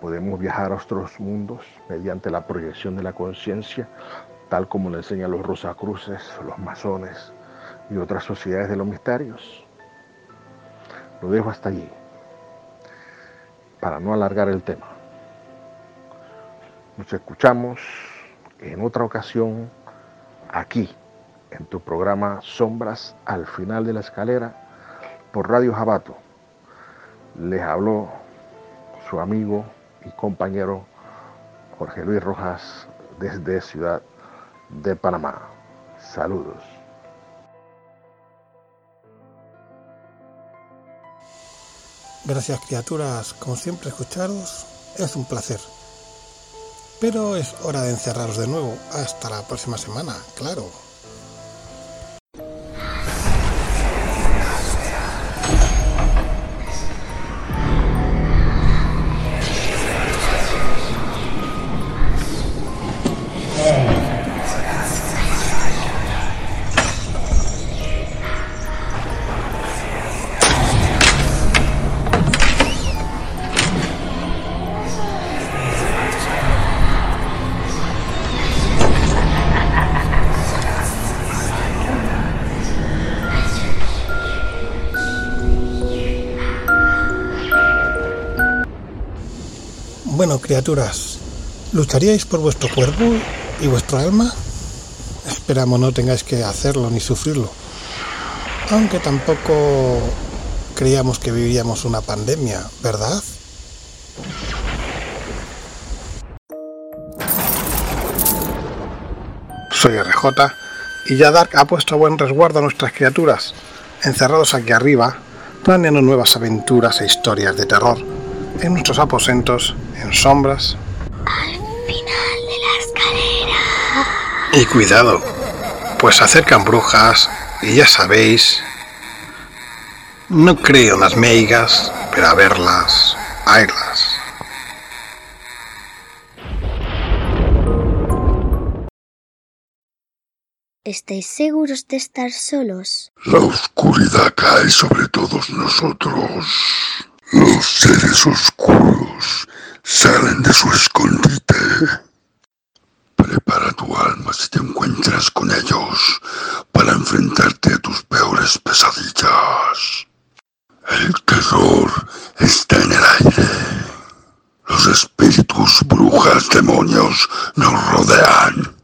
¿Podemos viajar a otros mundos mediante la proyección de la conciencia, tal como lo enseñan los rosacruces, los masones y otras sociedades de los misterios? Lo dejo hasta allí, para no alargar el tema. Nos escuchamos en otra ocasión aquí, en tu programa Sombras al final de la escalera, por Radio Jabato. Les habló su amigo y compañero Jorge Luis Rojas desde Ciudad de Panamá. Saludos. Gracias criaturas, como siempre escucharos es un placer. Pero es hora de encerraros de nuevo. Hasta la próxima semana, claro. Criaturas, ¿lucharíais por vuestro cuerpo y vuestro alma? Esperamos no tengáis que hacerlo ni sufrirlo. Aunque tampoco creíamos que viviríamos una pandemia, ¿verdad? Soy RJ y ya Dark ha puesto buen resguardo a nuestras criaturas, encerrados aquí arriba, planeando nuevas aventuras e historias de terror en nuestros aposentos, en sombras. Al final de la escalera. Y cuidado, pues se acercan brujas y ya sabéis, no creo en las meigas, pero a verlas, haylas. ¿Estáis seguros de estar solos? La oscuridad cae sobre todos nosotros. Los seres oscuros salen de su escondite. Prepara tu alma si te encuentras con ellos para enfrentarte a tus peores pesadillas. El terror está en el aire. Los espíritus, brujas, demonios nos rodean.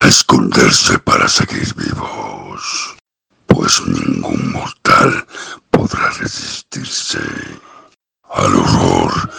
Esconderse para seguir vivos, pues ningún mortal podrá resistirse al horror.